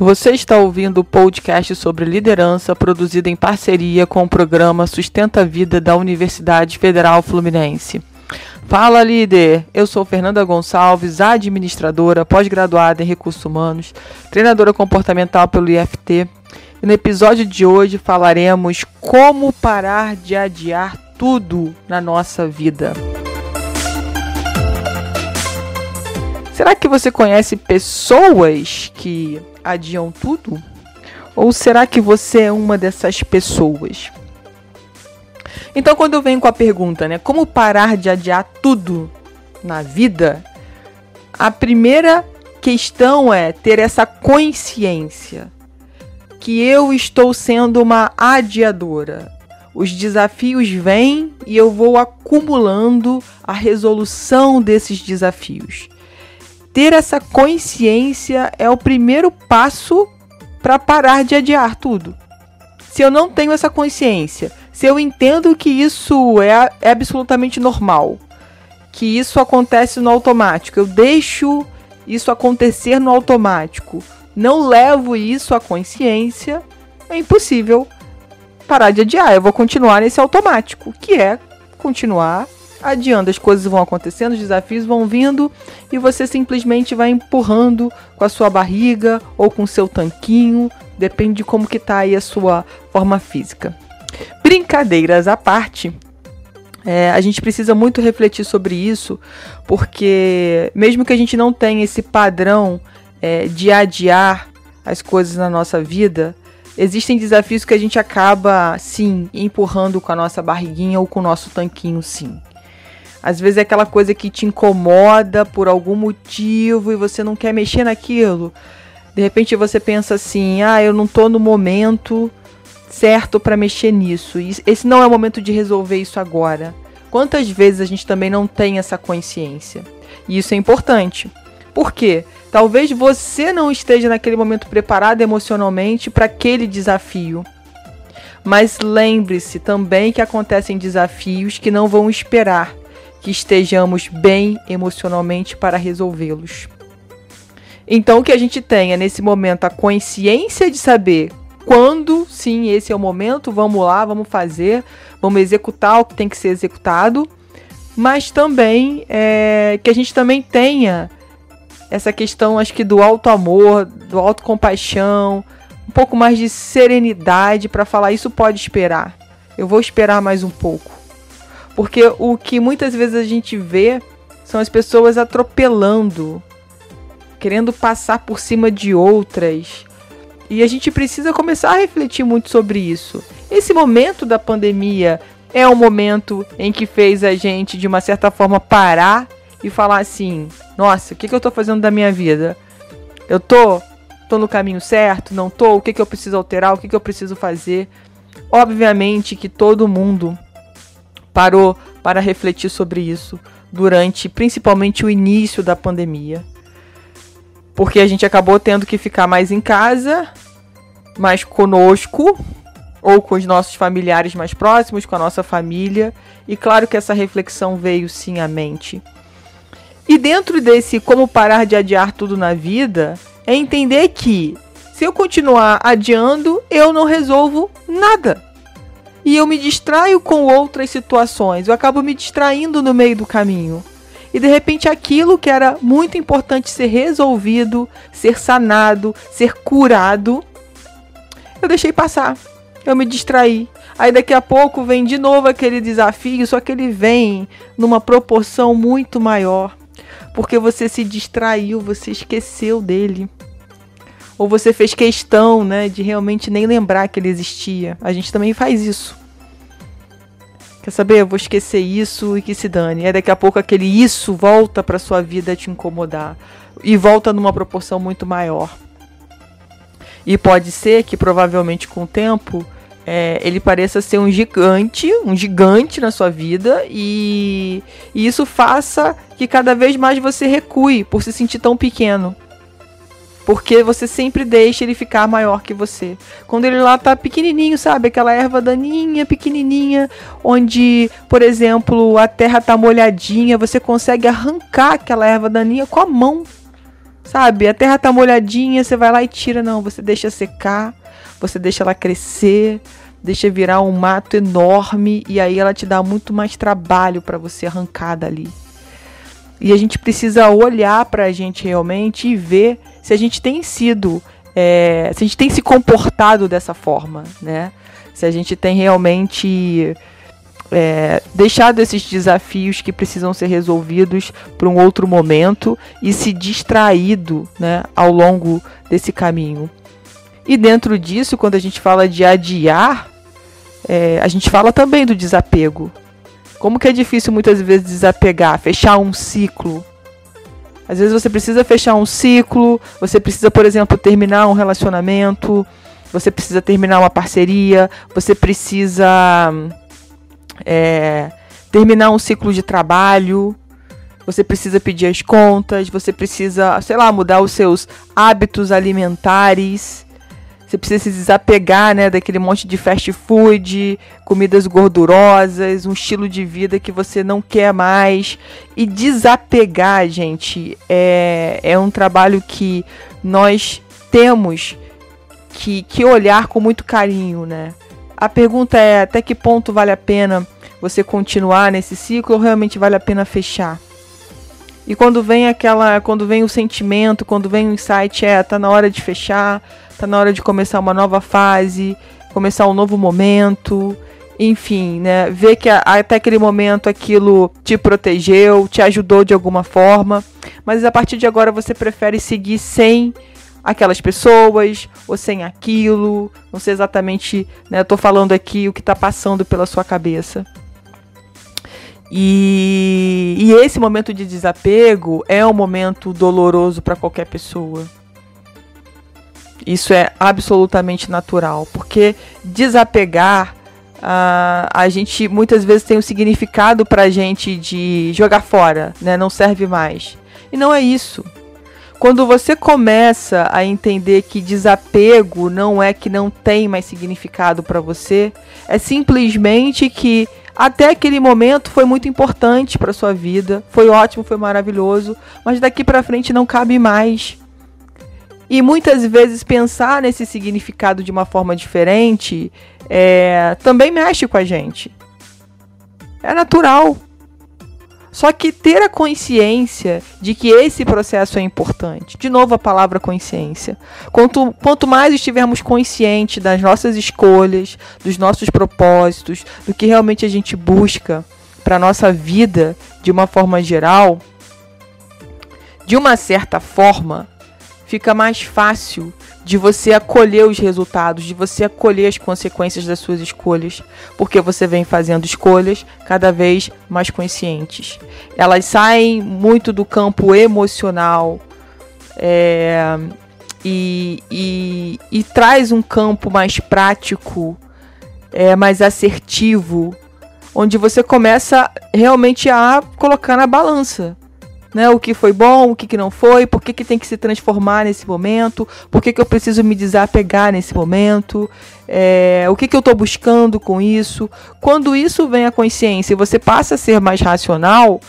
Você está ouvindo o podcast sobre liderança produzido em parceria com o programa Sustenta a Vida da Universidade Federal Fluminense. Fala, líder! Eu sou Fernanda Gonçalves, administradora, pós-graduada em recursos humanos, treinadora comportamental pelo IFT. E no episódio de hoje falaremos como parar de adiar tudo na nossa vida. Será que você conhece pessoas que adiam tudo? Ou será que você é uma dessas pessoas? Então, quando eu venho com a pergunta, né, como parar de adiar tudo na vida? A primeira questão é ter essa consciência que eu estou sendo uma adiadora. Os desafios vêm e eu vou acumulando a resolução desses desafios ter essa consciência é o primeiro passo para parar de adiar tudo. Se eu não tenho essa consciência, se eu entendo que isso é, é absolutamente normal, que isso acontece no automático, eu deixo isso acontecer no automático, não levo isso à consciência, é impossível parar de adiar. Eu vou continuar nesse automático, que é continuar adiando, as coisas vão acontecendo, os desafios vão vindo e você simplesmente vai empurrando com a sua barriga ou com o seu tanquinho, depende de como que tá aí a sua forma física. Brincadeiras à parte, é, a gente precisa muito refletir sobre isso, porque mesmo que a gente não tenha esse padrão é, de adiar as coisas na nossa vida, existem desafios que a gente acaba, sim, empurrando com a nossa barriguinha ou com o nosso tanquinho, sim. Às vezes é aquela coisa que te incomoda por algum motivo e você não quer mexer naquilo. De repente você pensa assim: "Ah, eu não tô no momento certo para mexer nisso. Esse não é o momento de resolver isso agora". Quantas vezes a gente também não tem essa consciência? E isso é importante. Por quê? Talvez você não esteja naquele momento preparado emocionalmente para aquele desafio. Mas lembre-se também que acontecem desafios que não vão esperar que estejamos bem emocionalmente para resolvê-los. Então, que a gente tenha nesse momento a consciência de saber quando sim esse é o momento, vamos lá, vamos fazer, vamos executar o que tem que ser executado, mas também é, que a gente também tenha essa questão, acho que do alto amor, do alto compaixão, um pouco mais de serenidade para falar isso pode esperar. Eu vou esperar mais um pouco. Porque o que muitas vezes a gente vê são as pessoas atropelando, querendo passar por cima de outras. E a gente precisa começar a refletir muito sobre isso. Esse momento da pandemia é um momento em que fez a gente, de uma certa forma, parar e falar assim: nossa, o que, que eu estou fazendo da minha vida? Eu tô, tô no caminho certo? Não tô? O que, que eu preciso alterar? O que, que eu preciso fazer? Obviamente que todo mundo parou para refletir sobre isso durante principalmente o início da pandemia. Porque a gente acabou tendo que ficar mais em casa, mais conosco, ou com os nossos familiares mais próximos, com a nossa família. E claro que essa reflexão veio sim à mente. E dentro desse como parar de adiar tudo na vida, é entender que se eu continuar adiando, eu não resolvo nada e eu me distraio com outras situações. Eu acabo me distraindo no meio do caminho. E de repente aquilo que era muito importante ser resolvido, ser sanado, ser curado, eu deixei passar. Eu me distraí. Aí daqui a pouco vem de novo aquele desafio, só que ele vem numa proporção muito maior. Porque você se distraiu, você esqueceu dele. Ou você fez questão, né, de realmente nem lembrar que ele existia. A gente também faz isso. Quer saber? Eu vou esquecer isso e que se dane. É daqui a pouco aquele isso volta para sua vida te incomodar e volta numa proporção muito maior. E pode ser que provavelmente com o tempo é, ele pareça ser um gigante, um gigante na sua vida e, e isso faça que cada vez mais você recue por se sentir tão pequeno. Porque você sempre deixa ele ficar maior que você. Quando ele lá tá pequenininho, sabe? Aquela erva daninha, pequenininha, onde, por exemplo, a terra tá molhadinha, você consegue arrancar aquela erva daninha com a mão. Sabe? A terra tá molhadinha, você vai lá e tira. Não, você deixa secar, você deixa ela crescer, deixa virar um mato enorme e aí ela te dá muito mais trabalho para você arrancar dali. E a gente precisa olhar para a gente realmente e ver se a gente tem sido, é, se a gente tem se comportado dessa forma, né? Se a gente tem realmente é, deixado esses desafios que precisam ser resolvidos para um outro momento e se distraído, né, ao longo desse caminho. E dentro disso, quando a gente fala de adiar, é, a gente fala também do desapego. Como que é difícil muitas vezes desapegar, fechar um ciclo. Às vezes você precisa fechar um ciclo, você precisa, por exemplo, terminar um relacionamento, você precisa terminar uma parceria, você precisa é, terminar um ciclo de trabalho, você precisa pedir as contas, você precisa, sei lá, mudar os seus hábitos alimentares. Você precisa se desapegar, né, daquele monte de fast food, comidas gordurosas, um estilo de vida que você não quer mais. E desapegar, gente, é, é um trabalho que nós temos que, que olhar com muito carinho, né? A pergunta é até que ponto vale a pena você continuar nesse ciclo ou realmente vale a pena fechar? E quando vem aquela, quando vem o sentimento, quando vem o insight, é, tá na hora de fechar, tá na hora de começar uma nova fase, começar um novo momento, enfim, né? Ver que a, até aquele momento aquilo te protegeu, te ajudou de alguma forma, mas a partir de agora você prefere seguir sem aquelas pessoas ou sem aquilo. Não sei exatamente, né? Tô falando aqui o que está passando pela sua cabeça. E, e esse momento de desapego é um momento doloroso para qualquer pessoa. Isso é absolutamente natural, porque desapegar Uh, a gente muitas vezes tem um significado pra gente de jogar fora, né? Não serve mais. E não é isso. Quando você começa a entender que desapego não é que não tem mais significado para você, é simplesmente que até aquele momento foi muito importante para sua vida, foi ótimo, foi maravilhoso, mas daqui para frente não cabe mais. E muitas vezes pensar nesse significado de uma forma diferente é, também mexe com a gente. É natural. Só que ter a consciência de que esse processo é importante. De novo a palavra consciência. Quanto, quanto mais estivermos conscientes das nossas escolhas, dos nossos propósitos, do que realmente a gente busca para a nossa vida de uma forma geral, de uma certa forma, fica mais fácil de você acolher os resultados, de você acolher as consequências das suas escolhas, porque você vem fazendo escolhas cada vez mais conscientes. Elas saem muito do campo emocional é, e, e, e, traz um campo mais prático, é, mais assertivo, onde você começa realmente a colocar na balança né? O que foi bom, o que, que não foi, por que, que tem que se transformar nesse momento, por que, que eu preciso me desapegar nesse momento, é, o que, que eu estou buscando com isso. Quando isso vem à consciência e você passa a ser mais racional,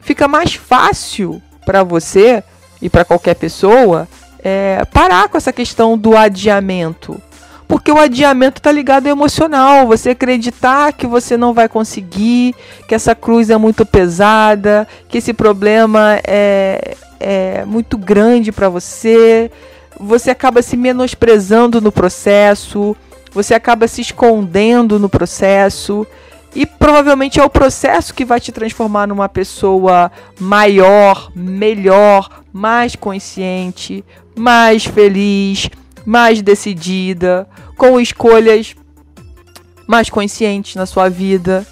fica mais fácil para você e para qualquer pessoa é, parar com essa questão do adiamento. Porque o adiamento está ligado ao emocional. Você acreditar que você não vai conseguir, que essa cruz é muito pesada, que esse problema é, é muito grande para você. Você acaba se menosprezando no processo, você acaba se escondendo no processo. E provavelmente é o processo que vai te transformar numa pessoa maior, melhor, mais consciente, mais feliz, mais decidida, com escolhas mais conscientes na sua vida.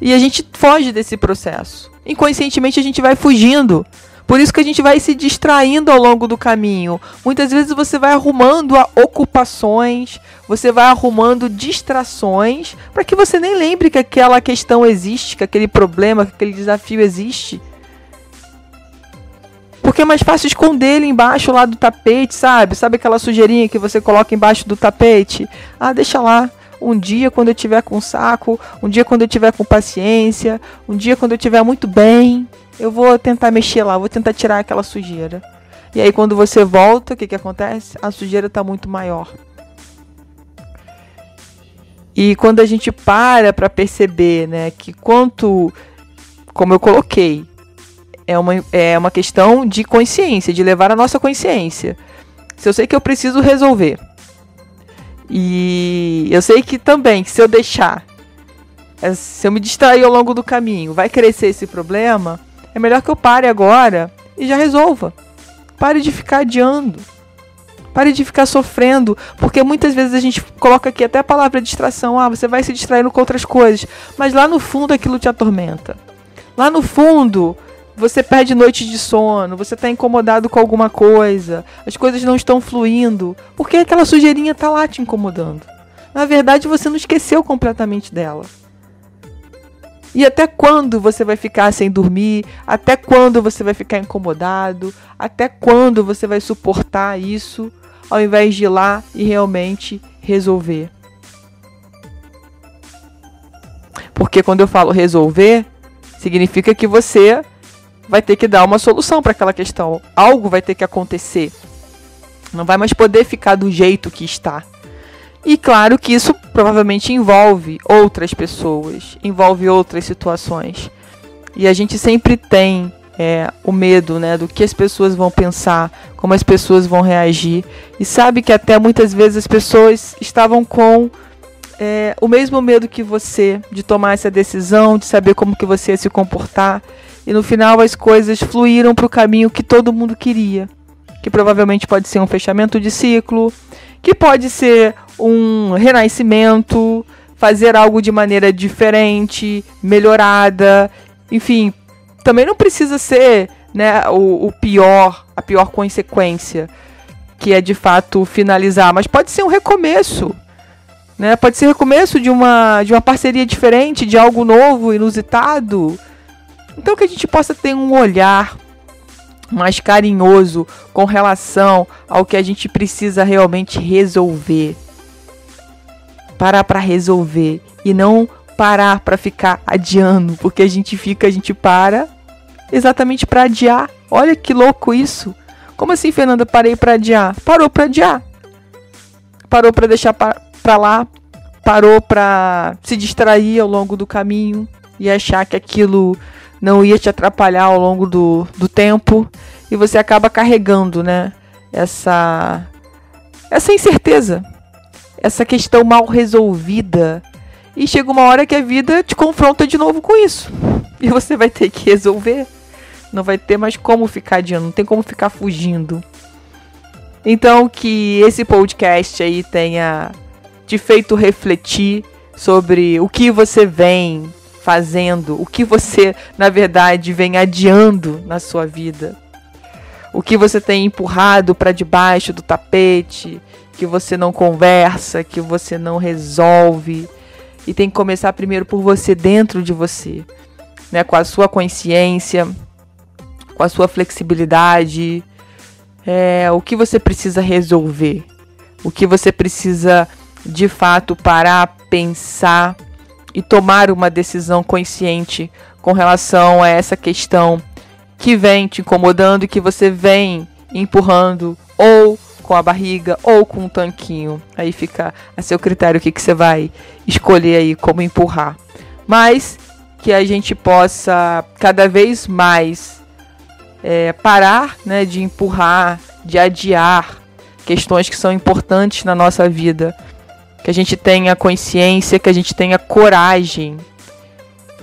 E a gente foge desse processo. Inconscientemente a gente vai fugindo. Por isso que a gente vai se distraindo ao longo do caminho. Muitas vezes você vai arrumando ocupações, você vai arrumando distrações, para que você nem lembre que aquela questão existe, que aquele problema, que aquele desafio existe. Porque é mais fácil esconder ele embaixo lá do tapete, sabe? Sabe aquela sujeirinha que você coloca embaixo do tapete? Ah, deixa lá. Um dia quando eu tiver com saco, um dia quando eu tiver com paciência, um dia quando eu tiver muito bem, eu vou tentar mexer lá, vou tentar tirar aquela sujeira. E aí quando você volta, o que, que acontece? A sujeira está muito maior. E quando a gente para para perceber, né, que quanto, como eu coloquei, é uma, é uma questão de consciência, de levar a nossa consciência. Se eu sei que eu preciso resolver, e eu sei que também, se eu deixar, é, se eu me distrair ao longo do caminho, vai crescer esse problema, é melhor que eu pare agora e já resolva. Pare de ficar adiando. Pare de ficar sofrendo, porque muitas vezes a gente coloca aqui até a palavra distração. Ah, você vai se distraindo com outras coisas, mas lá no fundo aquilo te atormenta. Lá no fundo, você perde noite de sono, você está incomodado com alguma coisa, as coisas não estão fluindo, porque aquela sujeirinha está lá te incomodando. Na verdade, você não esqueceu completamente dela. E até quando você vai ficar sem dormir? Até quando você vai ficar incomodado? Até quando você vai suportar isso ao invés de ir lá e realmente resolver? Porque quando eu falo resolver, significa que você vai ter que dar uma solução para aquela questão. Algo vai ter que acontecer. Não vai mais poder ficar do jeito que está. E claro que isso provavelmente envolve outras pessoas, envolve outras situações. E a gente sempre tem é, o medo né, do que as pessoas vão pensar, como as pessoas vão reagir. E sabe que até muitas vezes as pessoas estavam com é, o mesmo medo que você de tomar essa decisão, de saber como que você ia se comportar. E no final as coisas fluíram para o caminho que todo mundo queria. Que provavelmente pode ser um fechamento de ciclo, que pode ser um renascimento, fazer algo de maneira diferente, melhorada. Enfim, também não precisa ser né, o, o pior, a pior consequência, que é de fato finalizar, mas pode ser um recomeço. Né? Pode ser recomeço de uma, de uma parceria diferente, de algo novo, inusitado. Então que a gente possa ter um olhar mais carinhoso com relação ao que a gente precisa realmente resolver. Parar para resolver e não parar para ficar adiando, porque a gente fica, a gente para exatamente para adiar. Olha que louco isso. Como assim, Fernanda? Parei para adiar. Parou para adiar. Parou para deixar para lá. Parou para se distrair ao longo do caminho e achar que aquilo não ia te atrapalhar ao longo do, do tempo e você acaba carregando, né? Essa essa incerteza, essa questão mal resolvida. E chega uma hora que a vida te confronta de novo com isso. E você vai ter que resolver. Não vai ter mais como ficar adiando, não tem como ficar fugindo. Então que esse podcast aí tenha te feito refletir sobre o que você vem fazendo, o que você, na verdade, vem adiando na sua vida. O que você tem empurrado para debaixo do tapete, que você não conversa, que você não resolve. E tem que começar primeiro por você, dentro de você, né? com a sua consciência, com a sua flexibilidade. É, o que você precisa resolver, o que você precisa de fato parar, pensar e tomar uma decisão consciente com relação a essa questão que vem te incomodando e que você vem empurrando ou com a barriga ou com um tanquinho. Aí fica a seu critério o que, que você vai escolher aí como empurrar. Mas que a gente possa cada vez mais é, parar né, de empurrar, de adiar questões que são importantes na nossa vida que a gente tenha consciência, que a gente tenha coragem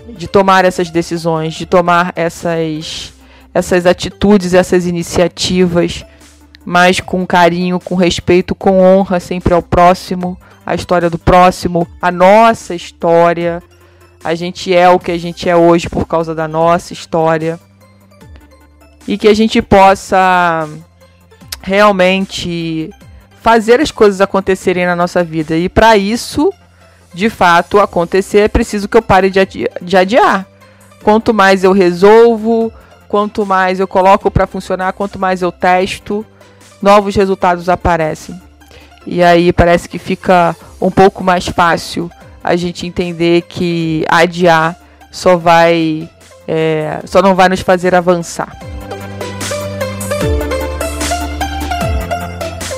de tomar essas decisões, de tomar essas, essas atitudes, essas iniciativas, mas com carinho, com respeito, com honra sempre ao próximo, a história do próximo, a nossa história. A gente é o que a gente é hoje por causa da nossa história. E que a gente possa realmente fazer as coisas acontecerem na nossa vida. E para isso, de fato, acontecer, é preciso que eu pare de, adi de adiar. Quanto mais eu resolvo, quanto mais eu coloco para funcionar, quanto mais eu testo, novos resultados aparecem. E aí parece que fica um pouco mais fácil a gente entender que adiar só vai é, só não vai nos fazer avançar.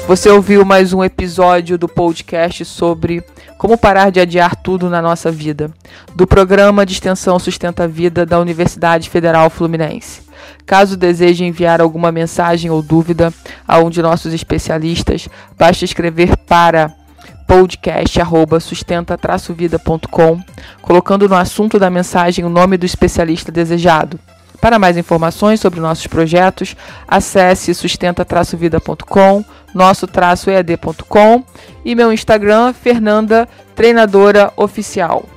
Você ouviu mais um episódio do podcast sobre como parar de adiar tudo na nossa vida, do programa de extensão Sustenta a Vida da Universidade Federal Fluminense. Caso deseje enviar alguma mensagem ou dúvida a um de nossos especialistas, basta escrever para podcast@sustenta-vida.com, colocando no assunto da mensagem o nome do especialista desejado. Para mais informações sobre nossos projetos, acesse sustenta-vida.com, nosso-ead.com e meu Instagram, Fernanda Treinadora Oficial.